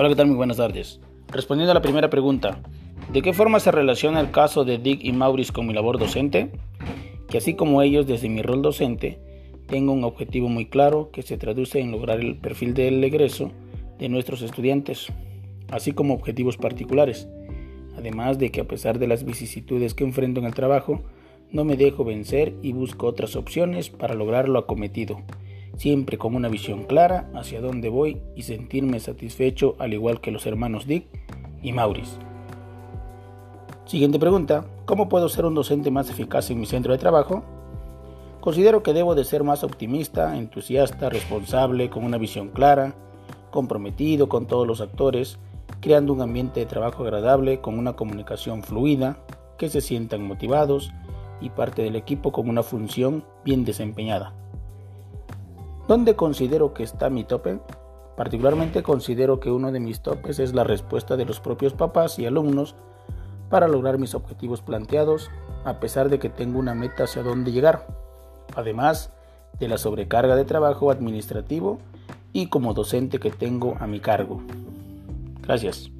Hola, ¿qué tal? Muy buenas tardes. Respondiendo a la primera pregunta, ¿de qué forma se relaciona el caso de Dick y Maurice con mi labor docente? Que así como ellos, desde mi rol docente, tengo un objetivo muy claro que se traduce en lograr el perfil del egreso de nuestros estudiantes, así como objetivos particulares. Además de que a pesar de las vicisitudes que enfrento en el trabajo, no me dejo vencer y busco otras opciones para lograr lo acometido siempre con una visión clara hacia dónde voy y sentirme satisfecho al igual que los hermanos Dick y Maurice. Siguiente pregunta, ¿cómo puedo ser un docente más eficaz en mi centro de trabajo? Considero que debo de ser más optimista, entusiasta, responsable, con una visión clara, comprometido con todos los actores, creando un ambiente de trabajo agradable con una comunicación fluida, que se sientan motivados y parte del equipo con una función bien desempeñada. ¿Dónde considero que está mi tope? Particularmente considero que uno de mis topes es la respuesta de los propios papás y alumnos para lograr mis objetivos planteados, a pesar de que tengo una meta hacia dónde llegar, además de la sobrecarga de trabajo administrativo y como docente que tengo a mi cargo. Gracias.